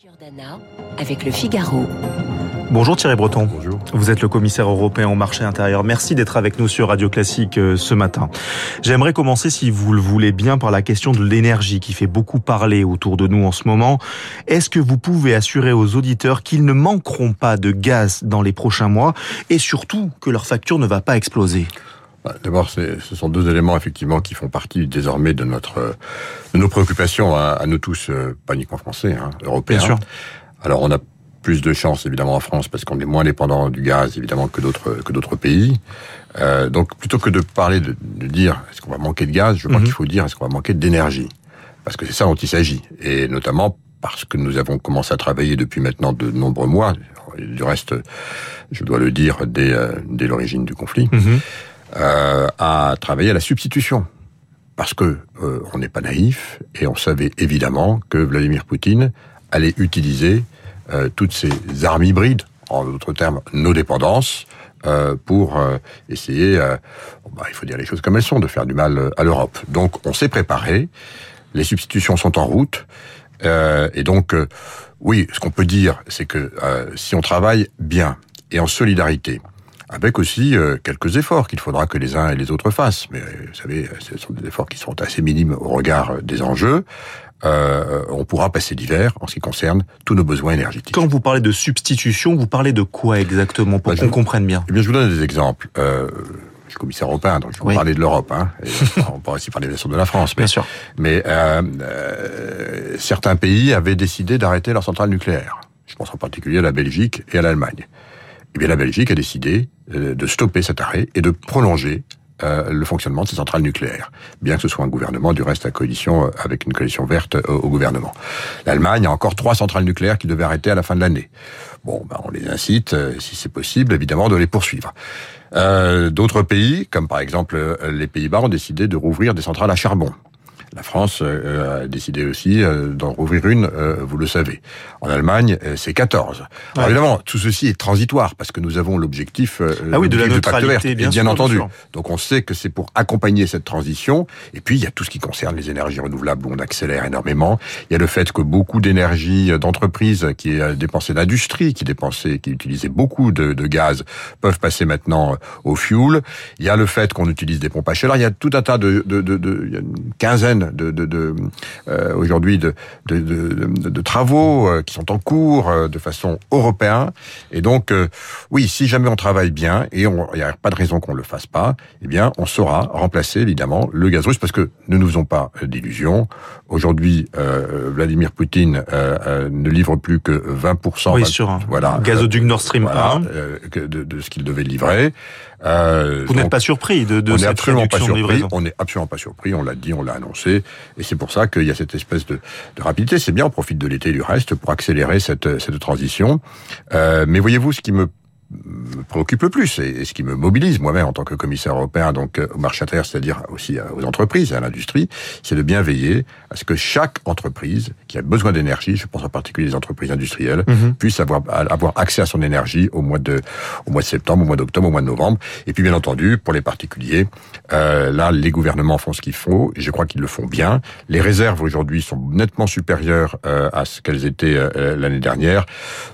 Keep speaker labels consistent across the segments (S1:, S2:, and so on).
S1: Giordana avec le Figaro.
S2: Bonjour Thierry Breton.
S3: Bonjour.
S2: Vous êtes le commissaire européen au marché intérieur. Merci d'être avec nous sur Radio Classique euh, ce matin. J'aimerais commencer, si vous le voulez bien, par la question de l'énergie qui fait beaucoup parler autour de nous en ce moment. Est-ce que vous pouvez assurer aux auditeurs qu'ils ne manqueront pas de gaz dans les prochains mois et surtout que leur facture ne va pas exploser?
S3: D'abord, ce sont deux éléments effectivement qui font partie désormais de notre de nos préoccupations à, à nous tous, euh, pas uniquement français, hein, européens.
S2: Bien sûr.
S3: Alors, on a plus de chance évidemment en France parce qu'on est moins dépendant du gaz évidemment que d'autres que d'autres pays. Euh, donc, plutôt que de parler de, de dire est-ce qu'on va manquer de gaz, je crois
S2: Mhm.
S3: qu'il faut dire est-ce qu'on va manquer d'énergie, parce que c'est ça dont il s'agit, et notamment parce que nous avons commencé à travailler depuis maintenant de nombreux mois. Du reste, je dois le dire dès, euh, dès l'origine du conflit
S2: Mhm.
S3: Euh, à travailler à la substitution. Parce que euh, on n'est pas naïf et on savait évidemment que Vladimir Poutine allait utiliser euh, toutes ces armes hybrides, en d'autres termes, nos dépendances, euh, pour euh, essayer, euh, bah, il faut dire les choses comme elles sont, de faire du mal à l'Europe. Donc on s'est préparé, les substitutions sont en route, et donc oui, ce qu'on peut dire, c'est que si on travaille bien et en solidarité, avec aussi euh, quelques efforts qu'il faudra que les uns et les autres fassent. Mais euh, vous savez, ce sont des efforts qui sont assez minimes au regard euh, des enjeux. Euh, on pourra passer l'hiver en ce qui concerne tous nos besoins énergétiques.
S2: Quand vous parlez de substitution, vous parlez de quoi exactement pour
S3: Bah, je-
S2: qu'on comprenne bien?
S3: Eh bien, je vous donne des exemples. Euh, je suis commissaire européen, donc je vais
S2: Oui.
S3: parler de l'Europe. Hein, et on pourra aussi parler bien sûr de la France. Mais,
S2: Bien sûr.
S3: mais euh, euh, certains pays avaient décidé d'arrêter leurs centrales nucléaires. Je pense en particulier à la Belgique et à l'Allemagne. Eh bien, la Belgique a décidé euh, de stopper cet arrêt et de prolonger euh, le fonctionnement de ces centrales nucléaires, bien que ce soit un gouvernement du reste à coalition euh, avec une coalition verte au gouvernement. L'Allemagne a encore trois centrales nucléaires qui devaient arrêter à la fin de l'année. Bon, ben, on les incite, si c'est possible, évidemment, de les poursuivre. D'autres pays, comme par exemple les Pays-Bas, ont décidé de rouvrir des centrales à charbon. La France euh, a décidé aussi euh, d'en rouvrir une, euh, vous le savez. En Allemagne, euh, c'est 14. Alors
S2: Ouais.
S3: évidemment, tout ceci est transitoire parce que nous avons l'objectif euh,
S2: Ah oui, de la neutralité, bien
S3: et bien entendu.
S2: sûr.
S3: Donc on sait que c'est pour accompagner cette transition. Et puis il y a tout ce qui concerne les énergies renouvelables où on accélère énormément. Il y a le fait que beaucoup d'énergie euh, d'entreprise qui est euh, dépensée d'industrie, qui dépensait, qui utilisait beaucoup de, de gaz, peuvent passer maintenant euh, au fuel. Il y a le fait qu'on utilise des pompes à chaleur. Il y a tout un tas de, de, de, de il y a une quinzaine de, de, de euh, aujourd'hui de, de, travaux euh, qui sont en cours euh, de façon européenne. Et donc, euh, oui, si jamais on travaille bien et il n'y a pas de raison qu'on le fasse pas, eh bien, on saura remplacer évidemment le gaz russe parce que ne nous faisons pas d'illusions. Aujourd'hui, euh, Vladimir Poutine ne livre plus que 20%.
S2: Oui,
S3: 20
S2: sur un
S3: voilà,
S2: gazoduc Nord Stream
S3: voilà,
S2: 1.
S3: euh, que de, de ce qu'il devait livrer. Euh,
S2: Vous n'êtes pas surpris de, de
S3: on
S2: cette
S3: absolument pas surpris.
S2: livraison
S3: On n'est absolument pas surpris. On l'a dit, on l'a annoncé, et c'est pour ça qu'il y a cette espèce de, de rapidité. C'est bien, on profite de l'été du reste pour accélérer cette, cette transition. Euh, mais voyez-vous, ce qui me me préoccupe le plus et, et ce qui me mobilise moi-même en tant que commissaire européen donc euh, au marché intérieur, c'est-à-dire aussi euh, aux entreprises et à l'industrie, c'est de bien veiller à ce que chaque entreprise qui a besoin d'énergie, je pense en particulier les entreprises industrielles,
S2: Mhm.
S3: puisse avoir avoir accès à son énergie au mois de au mois de septembre, au mois d'octobre, au mois de novembre. Et puis bien entendu, pour les particuliers, euh, là les gouvernements font ce qu'il faut et je crois qu'ils le font bien. Les réserves aujourd'hui sont nettement supérieures euh, à ce qu'elles étaient euh, l'année dernière.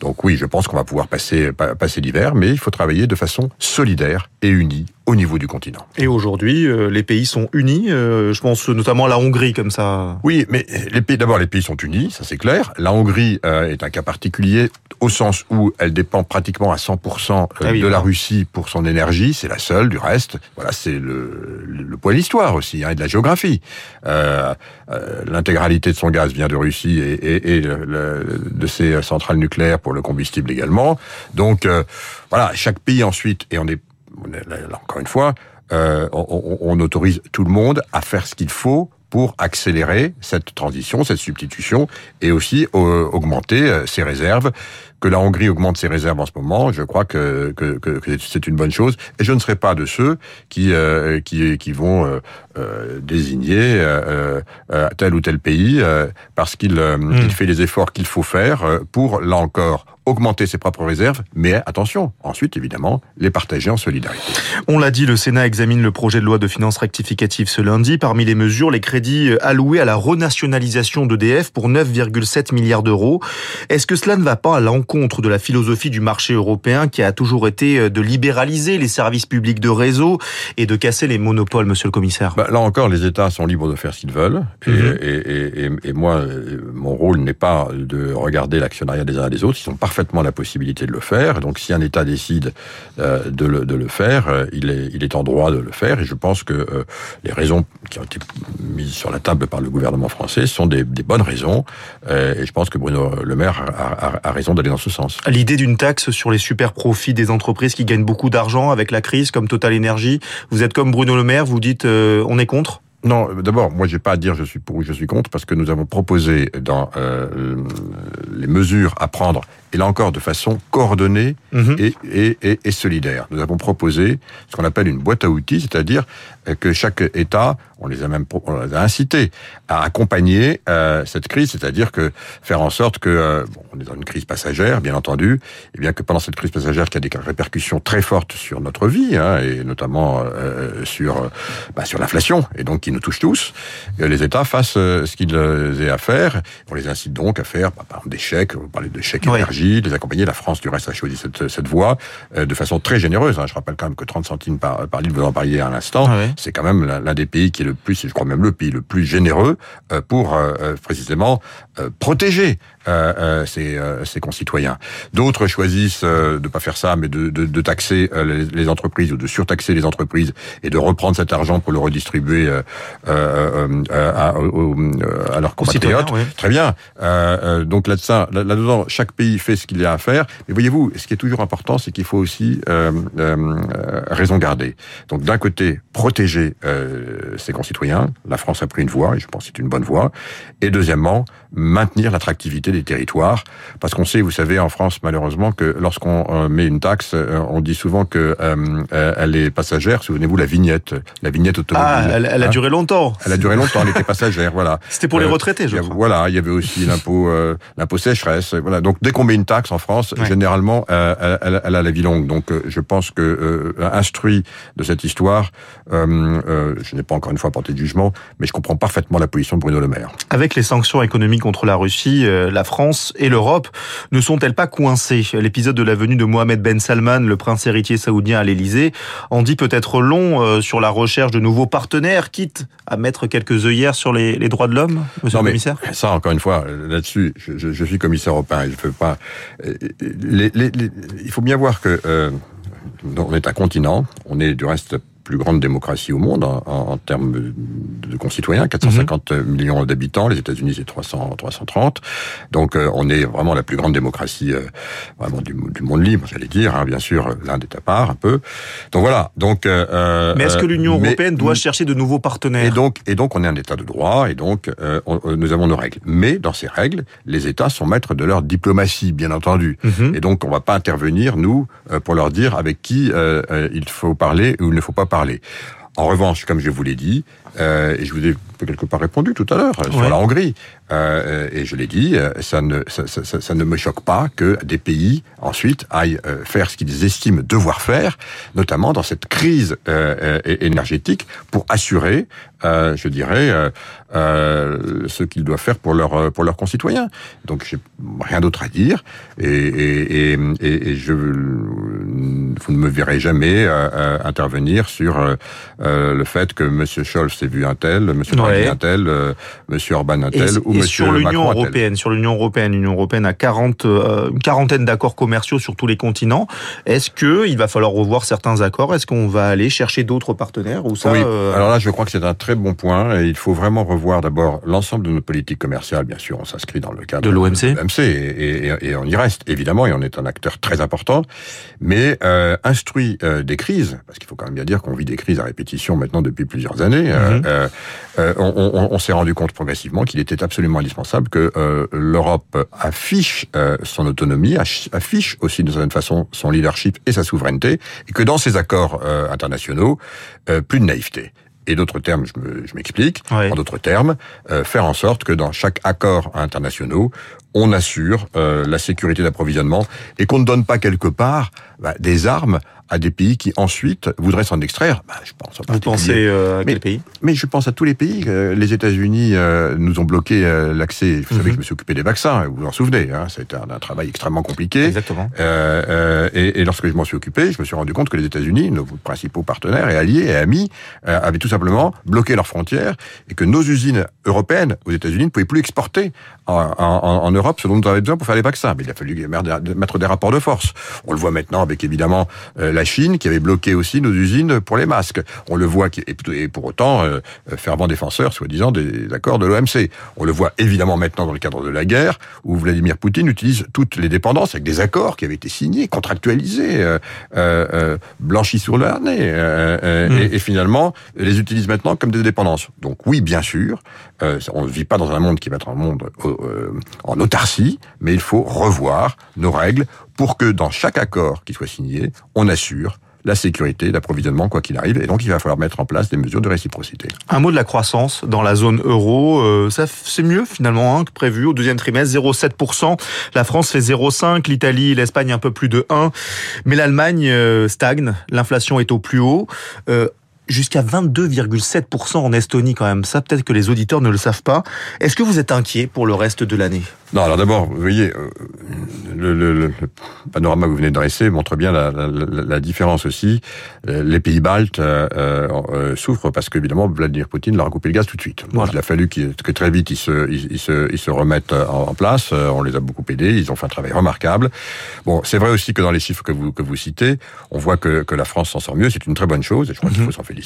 S3: Donc oui, je pense qu'on va pouvoir passer pa- passer l'hiver, mais il faut travailler de façon solidaire et unie au niveau du continent.
S2: Et aujourd'hui, euh, les pays sont unis. euh, je pense notamment à la Hongrie comme ça.
S3: Oui, mais les pays d'abord les pays sont unis, ça c'est clair. La Hongrie euh, est un cas particulier au sens où elle dépend pratiquement à 100% euh,
S2: Ah oui,
S3: de la. Russie pour son énergie, c'est la seule du reste. Voilà, c'est le, le, poids de l'histoire aussi hein, et de la géographie. Euh, euh, L'intégralité de son gaz vient de Russie et, et, et le- le- de ses centrales nucléaires pour le combustible également. Donc euh, voilà, chaque pays ensuite et on est, encore une fois, euh, on autorise tout le monde à faire ce qu'il faut pour accélérer cette transition, cette substitution, et aussi euh, augmenter euh, ses réserves que la Hongrie augmente ses réserves en ce moment, je crois que, que, que, c'est une bonne chose. Et je ne serai pas de ceux qui euh, qui, qui vont euh, euh désigner tel ou tel pays parce qu'il hmm. il fait les efforts qu'il faut faire pour là encore augmenter ses propres réserves, mais attention, ensuite évidemment, les partager en solidarité.
S2: On l'a dit, le Sénat examine le projet de loi de finances rectificative ce lundi. Parmi les mesures, les crédits alloués à la renationalisation d'EDF pour 9,7 milliards d'euros. Est-ce que cela ne va pas à l'encontre de la philosophie du marché européen qui a toujours été de libéraliser les services publics de réseau et de casser les monopoles, monsieur le commissaire
S3: bah, Là encore, les États sont libres de faire ce qu'ils veulent. et, mhm. et, et, et, moi, mon rôle n'est pas de regarder l'actionnariat des uns et des autres. Ils sont parfaitement la possibilité de le faire. Donc si un État décide euh, de, le, de, le, faire, euh, il, est, il est en droit de le faire. Et je pense que euh, les raisons qui ont été mises sur la table par le gouvernement français sont des, des bonnes raisons. et je pense que Bruno Le Maire a, a, a raison d'aller dans ce sens.
S2: L'idée d'une taxe sur les super profits des entreprises qui gagnent beaucoup d'argent avec la crise, comme Total Energy, vous êtes comme Bruno Le Maire, vous dites on est contre?
S3: Non, d'abord, moi, j'ai pas à dire je suis pour ou je suis contre, parce que nous avons proposé dans euh, les mesures à prendre et là encore de façon coordonnée mhm. et, et, et, solidaire. Nous avons proposé ce qu'on appelle une boîte à outils, c'est-à-dire que chaque État, on les a même on les a incités à accompagner euh, cette crise, c'est-à-dire que faire en sorte que euh, bon, on est dans une crise passagère, bien entendu, et bien que pendant cette crise passagère qui a des répercussions très fortes sur notre vie hein, et notamment euh, sur bah, sur l'inflation et donc qui nous touche tous, les États fassent ce qu'ils aient à faire. On les incite donc à faire, bah, par exemple, des chèques. Vous parlez de chèques énergie les accompagner. La France, du reste, a choisi cette, cette voie de façon très généreuse. Hein. Je rappelle quand même que 30 centimes par, par litre, vous en parliez à l'instant, ah c'est quand même l'un des pays qui est le plus, je crois même le pays le plus généreux euh, pour euh, précisément protéger ses, ses, concitoyens. D'autres choisissent de ne pas faire ça, mais de, de, de taxer les, entreprises ou de surtaxer les entreprises et de reprendre cet argent pour le redistribuer à, à, leurs compatriotes. Très bien. donc là-dedans, là-dedans, chaque pays fait ce qu'il y a à faire. Mais voyez-vous, ce qui est toujours important, c'est qu'il faut aussi euh, euh, raison garder. Donc d'un côté, protéger euh, ses concitoyens. La France a pris une voie, et je pense que c'est une bonne voie. Et deuxièmement, maintenir l'attractivité des territoires. Parce qu'on sait, vous savez, en France, malheureusement, que lorsqu'on euh, met une taxe, euh, on dit souvent que euh, elle est passagère. Souvenez-vous, la vignette, la vignette automobile.
S2: Ah, elle, a hein duré longtemps.
S3: Elle a duré longtemps, elle était passagère, voilà.
S2: C'était pour les retraités, je crois.
S3: Voilà, il y avait aussi l'impôt, l'impôt sécheresse. Voilà. Donc dès qu'on met une taxe en France, généralement, elle, elle, a la vie longue. Donc je pense que instruit de cette histoire, je n'ai pas encore une fois porté de jugement, mais je comprends parfaitement la position de Bruno Le Maire.
S2: Avec les sanctions économiques contre la Russie, euh, la France et l'Europe ne sont-elles pas coincées? L'épisode de la venue de Mohamed Ben Salman, le prince héritier saoudien à l'Elysée, en dit peut-être long euh, sur la recherche de nouveaux partenaires, quitte à mettre quelques œillères sur les, droits de l'homme, monsieur le commissaire?
S3: Ça, encore une fois, là-dessus, je, suis commissaire européen, je veux pas... Euh, il faut bien voir que... on est un continent, on est du reste plus grande démocratie au monde en, en termes de concitoyens, 450 mhm. millions d'habitants, les États-Unis c'est 300, 330. Donc euh, on est vraiment la plus grande démocratie euh, vraiment du, du, monde libre, j'allais dire, hein, bien sûr, l'Inde est à part un peu. Donc voilà. Donc
S2: euh, mais est-ce que l'Union européenne doit chercher de nouveaux partenaires?
S3: Et donc et donc on est un État de droit et donc nous avons nos règles. Mais dans ces règles, les États sont maîtres de leur diplomatie, bien entendu. Mhm. Et donc on va pas intervenir nous pour leur dire avec qui il faut parler ou il ne faut pas parler. En revanche, comme je vous l'ai dit, euh, et je vous ai quelque part répondu tout à l'heure sur la Hongrie, euh, et je l'ai dit, euh, ça ne, ça, ça, ça, ne me choque pas que des pays ensuite aillent euh, faire ce qu'ils estiment devoir faire, notamment dans cette crise euh, énergétique, pour assurer, je dirais, ce qu'ils doivent faire pour leurs pour leurs concitoyens. Donc j'ai rien d'autre à dire, et, et, et, et, je vous ne me verrez jamais intervenir sur le fait que M. Scholz s'est vu un tel, M. Draghi un tel, euh, M. Orban un tel, ou.
S2: Sur l'Union européenne, sur l'Union européenne, l'Union européenne a 40, euh, une quarantaine d'accords commerciaux sur tous les continents. Est-ce que il va falloir revoir certains accords? Est-ce qu'on va aller chercher d'autres partenaires ou ça
S3: Oui. Euh, Alors là, je crois que c'est un très bon point. Et il faut vraiment revoir d'abord l'ensemble de nos politiques commerciales. Bien sûr, on s'inscrit dans le cadre
S2: de l'OMC,
S3: et, et, et, on y reste évidemment, et on est un acteur très important. Mais euh, instruit des crises, parce qu'il faut quand même bien dire qu'on vit des crises à répétition maintenant depuis plusieurs années, on, on, on s'est rendu compte progressivement qu'il était absolument indispensable que l'Europe affiche son autonomie, affiche aussi d'une certaine façon son leadership et sa souveraineté, et que dans ces accords internationaux, plus de naïveté. Et d'autres termes, je m'explique, en d'autres termes, faire en sorte que dans chaque accord international, on assure euh, la sécurité d'approvisionnement et qu'on ne donne pas quelque part bah, des armes à des pays qui ensuite voudraient s'en extraire. Bah,
S2: je pense Vous pensez euh, à quel pays?
S3: Mais je pense à tous les pays. Euh, les États-Unis euh, nous ont bloqué l'accès. Vous savez que je me suis occupé des vaccins, vous vous en souvenez. Hein, C'était un, un, travail extrêmement compliqué.
S2: Exactement.
S3: Et, et, lorsque je m'en suis occupé, je me suis rendu compte que les États-Unis, nos principaux partenaires et alliés et amis, avaient tout simplement bloqué leurs frontières et que nos usines européennes aux États-Unis ne pouvaient plus exporter en, en, en Europe ce dont nous avions besoin pour faire les vaccins. Mais il a fallu mettre des rapports de force. On le voit maintenant avec évidemment la la Chine qui avait bloqué aussi nos usines pour les masques. On le voit, et pour autant, euh, fervent défenseur, soi-disant, des accords de l'OMC. On le voit évidemment maintenant dans le cadre de la guerre, où Vladimir Poutine utilise toutes les dépendances avec des accords qui avaient été signés, contractualisés, euh, euh, blanchis sur le harnais, mm. et, et, finalement les utilise maintenant comme des dépendances. Donc oui, bien sûr, on ne vit pas dans un monde qui va être un monde en autarcie, mais il faut revoir nos règles pour que dans chaque accord qui soit signé, on assure la sécurité d'approvisionnement quoi qu'il arrive. Et donc, il va falloir mettre en place des mesures de réciprocité.
S2: Un mot de la croissance dans la zone euro. Euh, ça, c'est mieux finalement hein, que prévu au deuxième trimestre, 0,7%. La France fait 0,5%, l'Italie l'Espagne un peu plus de 1%. Mais l'Allemagne euh, stagne, l'inflation est au plus haut. Euh, jusqu'à 22,7% en Estonie quand même. Ça, peut-être que les auditeurs ne le savent pas. Est-ce que vous êtes inquiet pour le reste de l'année?
S3: Non, alors d'abord, vous voyez, euh, le, le, le, panorama que vous venez de dresser montre bien la, la, la différence aussi. Euh, les pays baltes euh, euh, souffrent parce qu'évidemment, Vladimir Poutine leur a coupé le gaz tout de suite. Il a fallu que très vite ils se, ils, se, ils se remettent en, place. On les a beaucoup aidés. Ils ont fait un travail remarquable. Bon, c'est vrai aussi que dans les chiffres que vous, que vous citez, on voit que, que la France s'en sort mieux. C'est une très bonne chose. Et je crois qu'il mhm. faut s'en féliciter.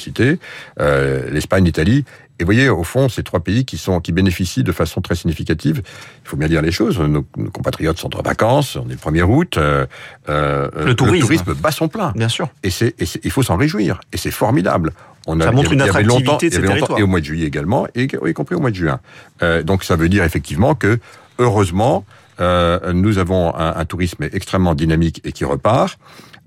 S3: Euh, L'Espagne, l'Italie et vous voyez, au fond, ces trois pays qui sont qui bénéficient de façon très significative. Il faut bien dire les choses. Nos, compatriotes sont en vacances. On est le 1er août. Euh,
S2: euh, le, tourisme.
S3: bat son plein.
S2: Bien sûr.
S3: Et c'est il faut s'en réjouir. Et c'est formidable.
S2: On a, ça montre une attractivité de ces
S3: et au mois de juillet également, et y compris au mois de juin. Euh, donc ça veut dire effectivement que heureusement euh, nous avons un, un tourisme extrêmement dynamique et qui repart.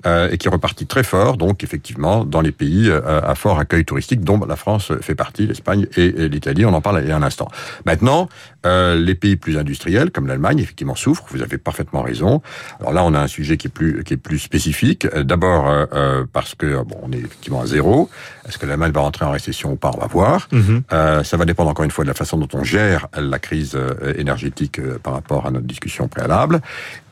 S3: Euh, et qui repartit très fort, donc effectivement, dans les pays euh, à fort accueil touristique, dont la France fait partie, l'Espagne et, l'Italie, on en parle il y a un instant. Maintenant, euh, les pays plus industriels, comme l'Allemagne, effectivement souffrent, vous avez parfaitement raison. Alors là, on a un sujet qui est plus, qui est plus spécifique. D'abord, parce que, bon, on est effectivement à zéro. Est-ce que l'Allemagne va rentrer en récession ou pas? On va voir. Mhm. ça va dépendre encore une fois de la façon dont on gère la crise énergétique par rapport à notre discussion préalable.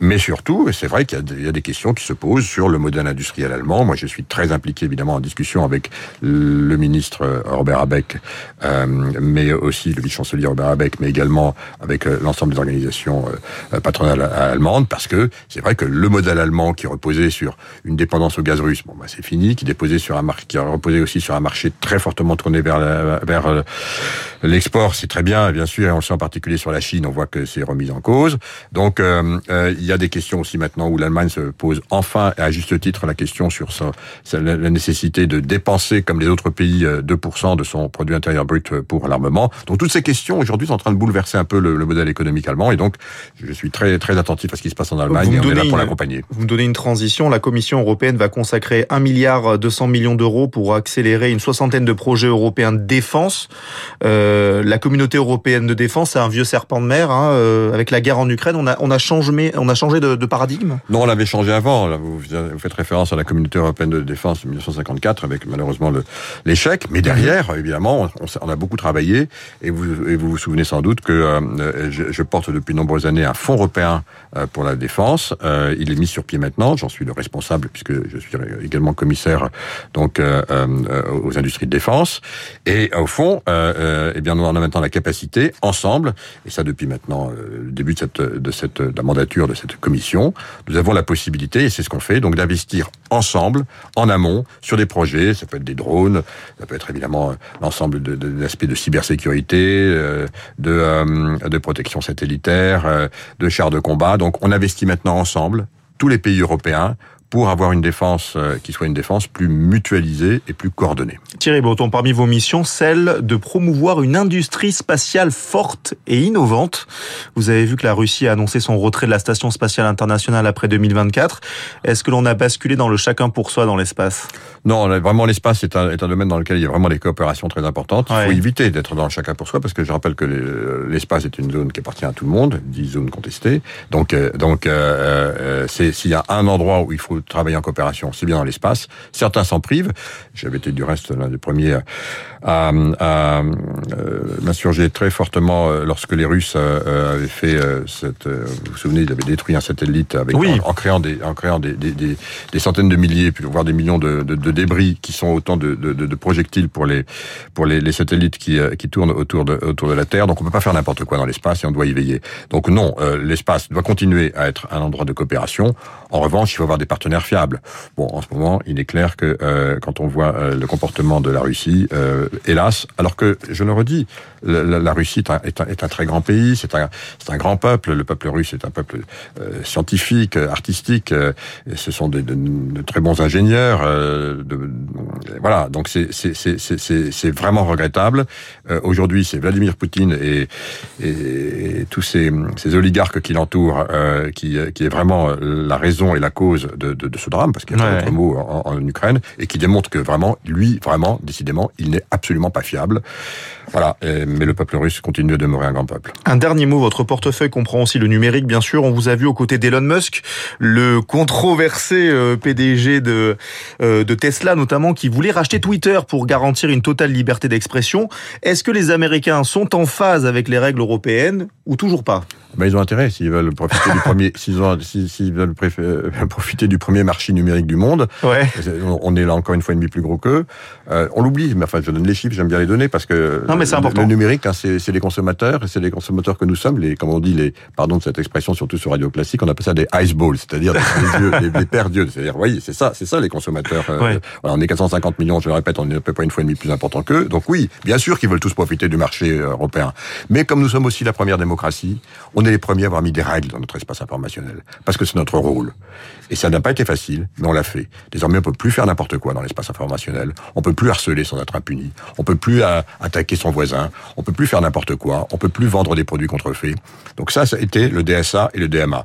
S3: Mais surtout, c'est vrai qu'il y, y, a des questions qui se posent sur le modèle industriel allemand. Moi, je suis très impliqué évidemment en discussion avec le ministre Robert Abeck, euh, mais aussi le vice-chancelier Robert Abeck, mais également avec euh, l'ensemble des organisations euh, patronales allemandes, parce que c'est vrai que le modèle allemand qui reposait sur une dépendance au gaz russe, bon, bah, c'est fini, qui déposait sur un qui reposait aussi sur un marché très fortement tourné vers vers l'export, c'est très bien, bien sûr, et on sait en particulier sur la Chine, on voit que c'est remis en cause. Donc, il y a des questions aussi maintenant où l'Allemagne se pose enfin à juste titre la question sur la nécessité de dépenser, comme les autres pays, 2% euh, de son produit intérieur brut euh, pour l'armement. Donc toutes ces questions aujourd'hui sont en train de bouleverser un peu le, modèle économique allemand. Et donc je suis très très attentif à ce qui se passe en Allemagne et on est là pour l'accompagner.
S2: Vous me donnez une transition. La Commission européenne va consacrer 1 milliard 200 millions d'euros pour accélérer une soixantaine de projets européens de défense. Euh, la communauté européenne de défense, c'est un vieux serpent de mer. Hein, euh, avec la guerre en Ukraine, on a, on a changé, on a changé de, de paradigme?
S3: Non, on l'avait changé avant. Vous, vous faites référence à la communauté européenne de défense de 1954 avec malheureusement l'échec. Mais derrière, mhm. évidemment, on, a beaucoup travaillé et vous, vous vous souvenez sans doute que euh, je, porte depuis de nombreuses années un fonds européen euh, pour la défense. Euh, il est mis sur pied maintenant. J'en suis le responsable puisque je suis également commissaire donc aux industries de défense. Et au fond, eh bien, nous en avons maintenant la capacité ensemble, et ça depuis maintenant le début de cette de cette de la mandature de cette commission, nous avons la possibilité, et c'est ce qu'on fait, donc d'investir ensemble, en amont, sur des projets. Ça peut être des drones, ça peut être évidemment euh, l'ensemble de, de, l'aspect de cybersécurité, euh, de, euh, de protection satellitaire, de chars de combat. Donc on investit maintenant ensemble, tous les pays européens, pour avoir une défense euh, qui soit une défense plus mutualisée et plus coordonnée.
S2: Thierry Breton, parmi vos missions, celle de promouvoir une industrie spatiale forte et innovante. Vous avez vu que la Russie a annoncé son retrait de la station spatiale internationale après 2024. Est-ce que l'on a basculé dans le chacun pour soi dans l'espace?
S3: Non, vraiment l'espace est un, est un domaine dans lequel il y a vraiment des coopérations très importantes. Il faut éviter d'être dans le chacun pour soi parce que je rappelle que l'espace est une zone qui appartient à tout le monde, dit zone contestée. Donc, euh, donc euh, euh, s'il y a un endroit où il faut travailler en coopération, c'est bien dans l'espace. Certains s'en privent. J'avais été du reste l'un des premiers à, à m'insurger très fortement lorsque les Russes avaient fait cette. Vous vous souvenez, ils avaient détruit un satellite avec en, créant des en créant des, des, des, des centaines de milliers, voire des millions de, de, de, débris qui sont autant de, de, projectiles pour les pour les, les satellites qui, qui tournent autour de autour de la Terre. Donc on peut pas faire n'importe quoi dans l'espace et on doit y veiller. Donc non, l'espace doit continuer à être un endroit de coopération. En revanche, il faut avoir des partenaires fiables. Bon, en ce moment, il est clair que euh, quand on voit euh, le comportement de la Russie, euh, hélas, alors que, je le redis, la, Russie est un, très grand pays, c'est un, grand peuple, le peuple russe est un peuple scientifique, artistique, ce sont de, très bons ingénieurs. Voilà, donc c'est vraiment regrettable. Aujourd'hui, c'est Vladimir Poutine et, tous ces, oligarques qui l'entourent qui est vraiment la raison et la cause de, de, de ce drame, parce qu'il y a ouais. d'autres mots en, en, Ukraine, et qui démontre que vraiment, lui, vraiment, décidément, il n'est absolument pas fiable. Voilà, et, mais le peuple russe continue de demeurer un grand peuple.
S2: Un dernier mot, votre portefeuille comprend aussi le numérique, bien sûr. On vous a vu aux côtés d'Elon Musk, le controversé euh, PDG de, euh, de Tesla notamment, qui voulait racheter Twitter pour garantir une totale liberté d'expression. Est-ce que les Américains sont en phase avec les règles européennes ou toujours pas?
S3: Ben, ils ont intérêt s'ils veulent profiter du premier, s'ils ont, s'ils veulent profiter du premier marché numérique du monde.
S2: Ouais.
S3: On est là encore une fois et demi plus gros qu'eux. Euh, on l'oublie, mais enfin, je donne les chiffres, j'aime bien les donner parce que
S2: non, mais c'est important.
S3: le numérique, hein, c'est les consommateurs, et c'est les consommateurs que nous sommes, les, comme on dit, les, pardon de cette expression, surtout sur Radio Classique, on appelle ça des ice balls, c'est-à-dire les, yeux, d'yeux. C'est-à-dire, voyez, c'est ça, c'est ça les consommateurs. Euh,
S2: ouais.
S3: voilà, on est 450 millions, je le répète, on est à peu près une fois et demie plus important qu'eux. Donc oui, bien sûr qu'ils veulent tous profiter du marché euh, européen. Mais comme nous sommes aussi la première démocratie, on est les premiers à avoir mis des règles dans notre espace informationnel. Parce que c'est notre rôle. Et ça n'a pas été facile, mais on l'a fait. Désormais, on peut plus faire n'importe quoi dans l'espace informationnel. On peut plus harceler sans être impuni. On peut plus à, attaquer son voisin. On peut plus faire n'importe quoi. On peut plus vendre des produits contrefaits. Donc ça, ça a été le DSA et le DMA.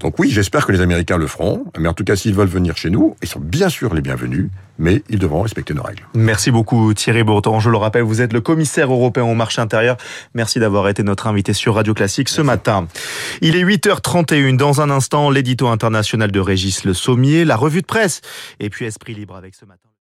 S3: Donc oui, j'espère que les Américains le feront. Mais en tout cas, s'ils veulent venir chez nous, ils sont bien sûr les bienvenus, mais ils devront respecter nos règles.
S2: Merci beaucoup Thierry Breton. Je le rappelle, vous êtes le commissaire européen au marché intérieur. Merci d'avoir été notre invité sur Radio Classique ce Merci. Il est 8h31. Dans un instant, l'édito international de Régis Le Sommier, la revue de presse et puis Esprit Libre avec ce matin.